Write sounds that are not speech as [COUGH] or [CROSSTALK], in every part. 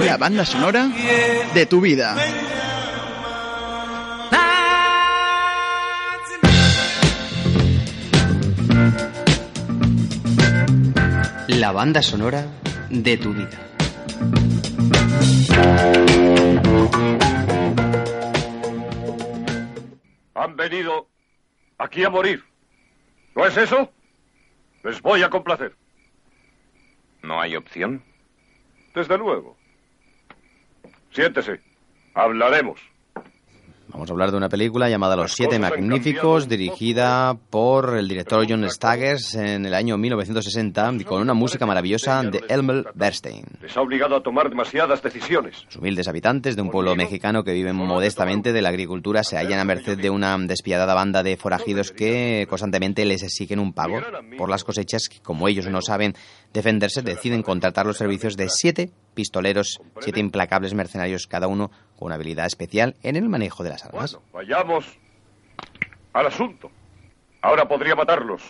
La banda sonora de tu vida. La banda sonora de tu vida. Han venido aquí a morir. ¿No es eso? Les voy a complacer. ¿No hay opción? Desde luego. Siéntese. Hablaremos. Vamos a hablar de una película llamada Los Siete Magníficos, dirigida por el director John Staggers en el año 1960, con una música maravillosa de Elmer Bernstein. Les ha obligado a tomar demasiadas decisiones. Los humildes habitantes de un pueblo mexicano que viven modestamente de la agricultura se hallan a merced de una despiadada banda de forajidos que constantemente les exigen un pago por las cosechas que, como ellos no saben defenderse, deciden contratar los servicios de siete pistoleros, siete implacables mercenarios, cada uno con una habilidad especial en el manejo de las armas. Bueno, vayamos al asunto. Ahora podría matarlos.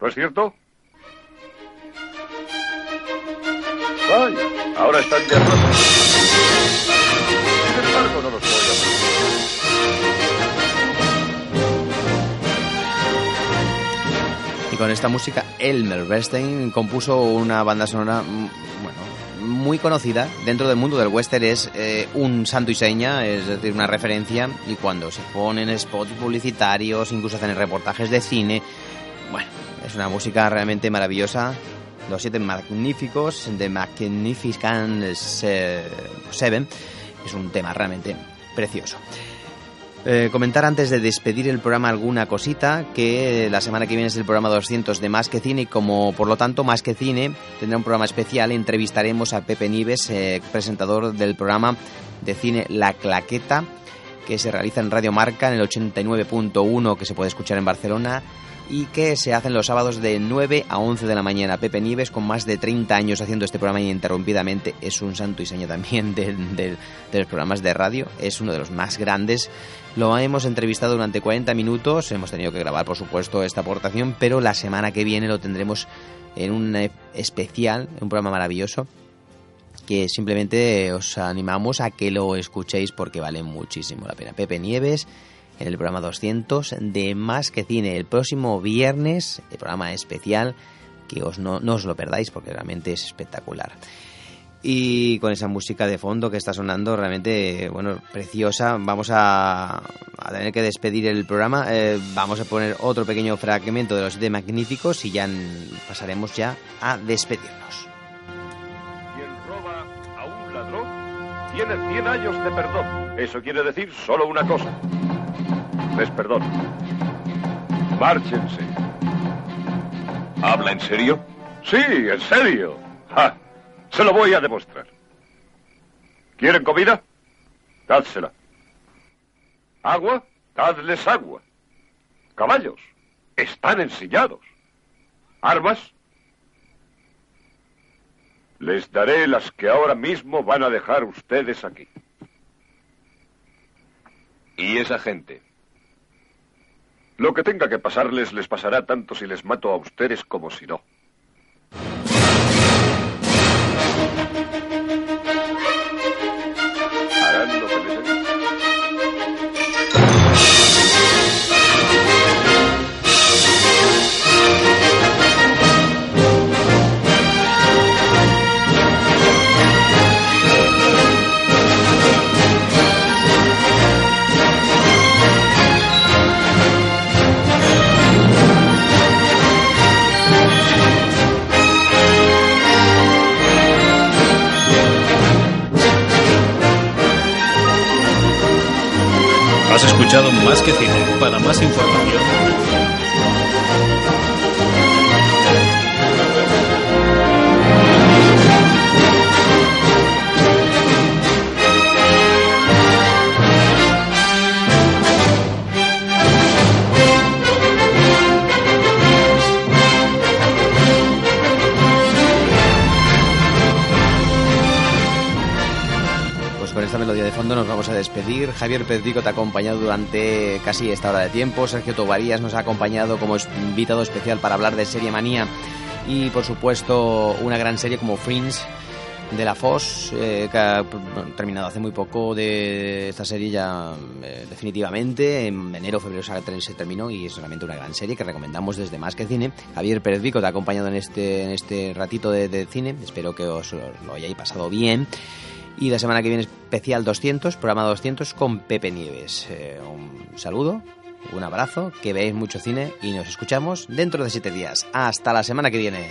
¿No es cierto? Vaya, ahora están de acuerdo. Sin embargo, no los. Y con esta música, Elmer Bernstein compuso una banda sonora, mm, muy conocida dentro del mundo del western. Es eh, un santo y seña, es decir, una referencia. Y cuando se ponen spots publicitarios, incluso hacen reportajes de cine, bueno, es una música realmente maravillosa. Los siete magníficos de Magnificent Se- Seven es un tema realmente precioso. Eh, comentar antes de despedir el programa alguna cosita, que la semana que viene es el programa 200 de Más que Cine y como por lo tanto Más que Cine tendrá un programa especial, entrevistaremos a Pepe Nives, eh, presentador del programa de cine La Claqueta, que se realiza en Radio Marca en el 89.1 que se puede escuchar en Barcelona y que se hacen los sábados de 9 a 11 de la mañana. Pepe Nieves, con más de 30 años haciendo este programa ininterrumpidamente, es un santo y seña también [LAUGHS] de, de- los programas de radio, es uno de los más grandes. Lo hemos entrevistado durante 40 minutos, hemos tenido que grabar, por supuesto, esta aportación, pero la semana que viene lo tendremos en un especial, un programa maravilloso, que simplemente os animamos a que lo escuchéis porque vale muchísimo la pena. Pepe Nieves el programa 200 de Más que Cine. El próximo viernes, el programa especial, que os no, os lo perdáis porque realmente es espectacular. Y con esa música de fondo que está sonando, realmente, bueno, preciosa, vamos a, tener que despedir el programa. Eh, vamos a poner otro pequeño fragmento de los de Magníficos y ya pasaremos ya a despedirnos. Quien roba a un ladrón tiene 100 años de perdón. Eso quiere decir solo una cosa. Les perdono. Márchense. ¿Habla en serio? Sí, en serio. Ja, se lo voy a demostrar. ¿Quieren comida? Dádsela. ¿Agua? Dadles agua. Caballos. Están ensillados. ¿Armas? Les daré las que ahora mismo van a dejar ustedes aquí. ¿Y esa gente? Lo que tenga que pasarles les pasará tanto si les mato a ustedes como si no. Has escuchado Más que Cine. Para más información, esta melodía de fondo nos vamos a despedir. Javier Pedrico te ha acompañado durante casi esta hora de tiempo. Sergio Tobarías nos ha acompañado como invitado especial para hablar de Serie Manía y por supuesto una gran serie como Fringe de la FOS, eh, que ha terminado hace muy poco de esta serie ya eh, definitivamente. En enero, febrero se terminó y es realmente una gran serie que recomendamos desde Más que Cine. Javier Pérez Vico te ha acompañado en este, en este ratito de, cine. Espero que os lo hayáis pasado bien. Y la semana que viene especial 200, programa 200 con Pepe Nieves. Eh, un saludo, un abrazo, que veáis mucho cine y nos escuchamos dentro de siete días. Hasta la semana que viene.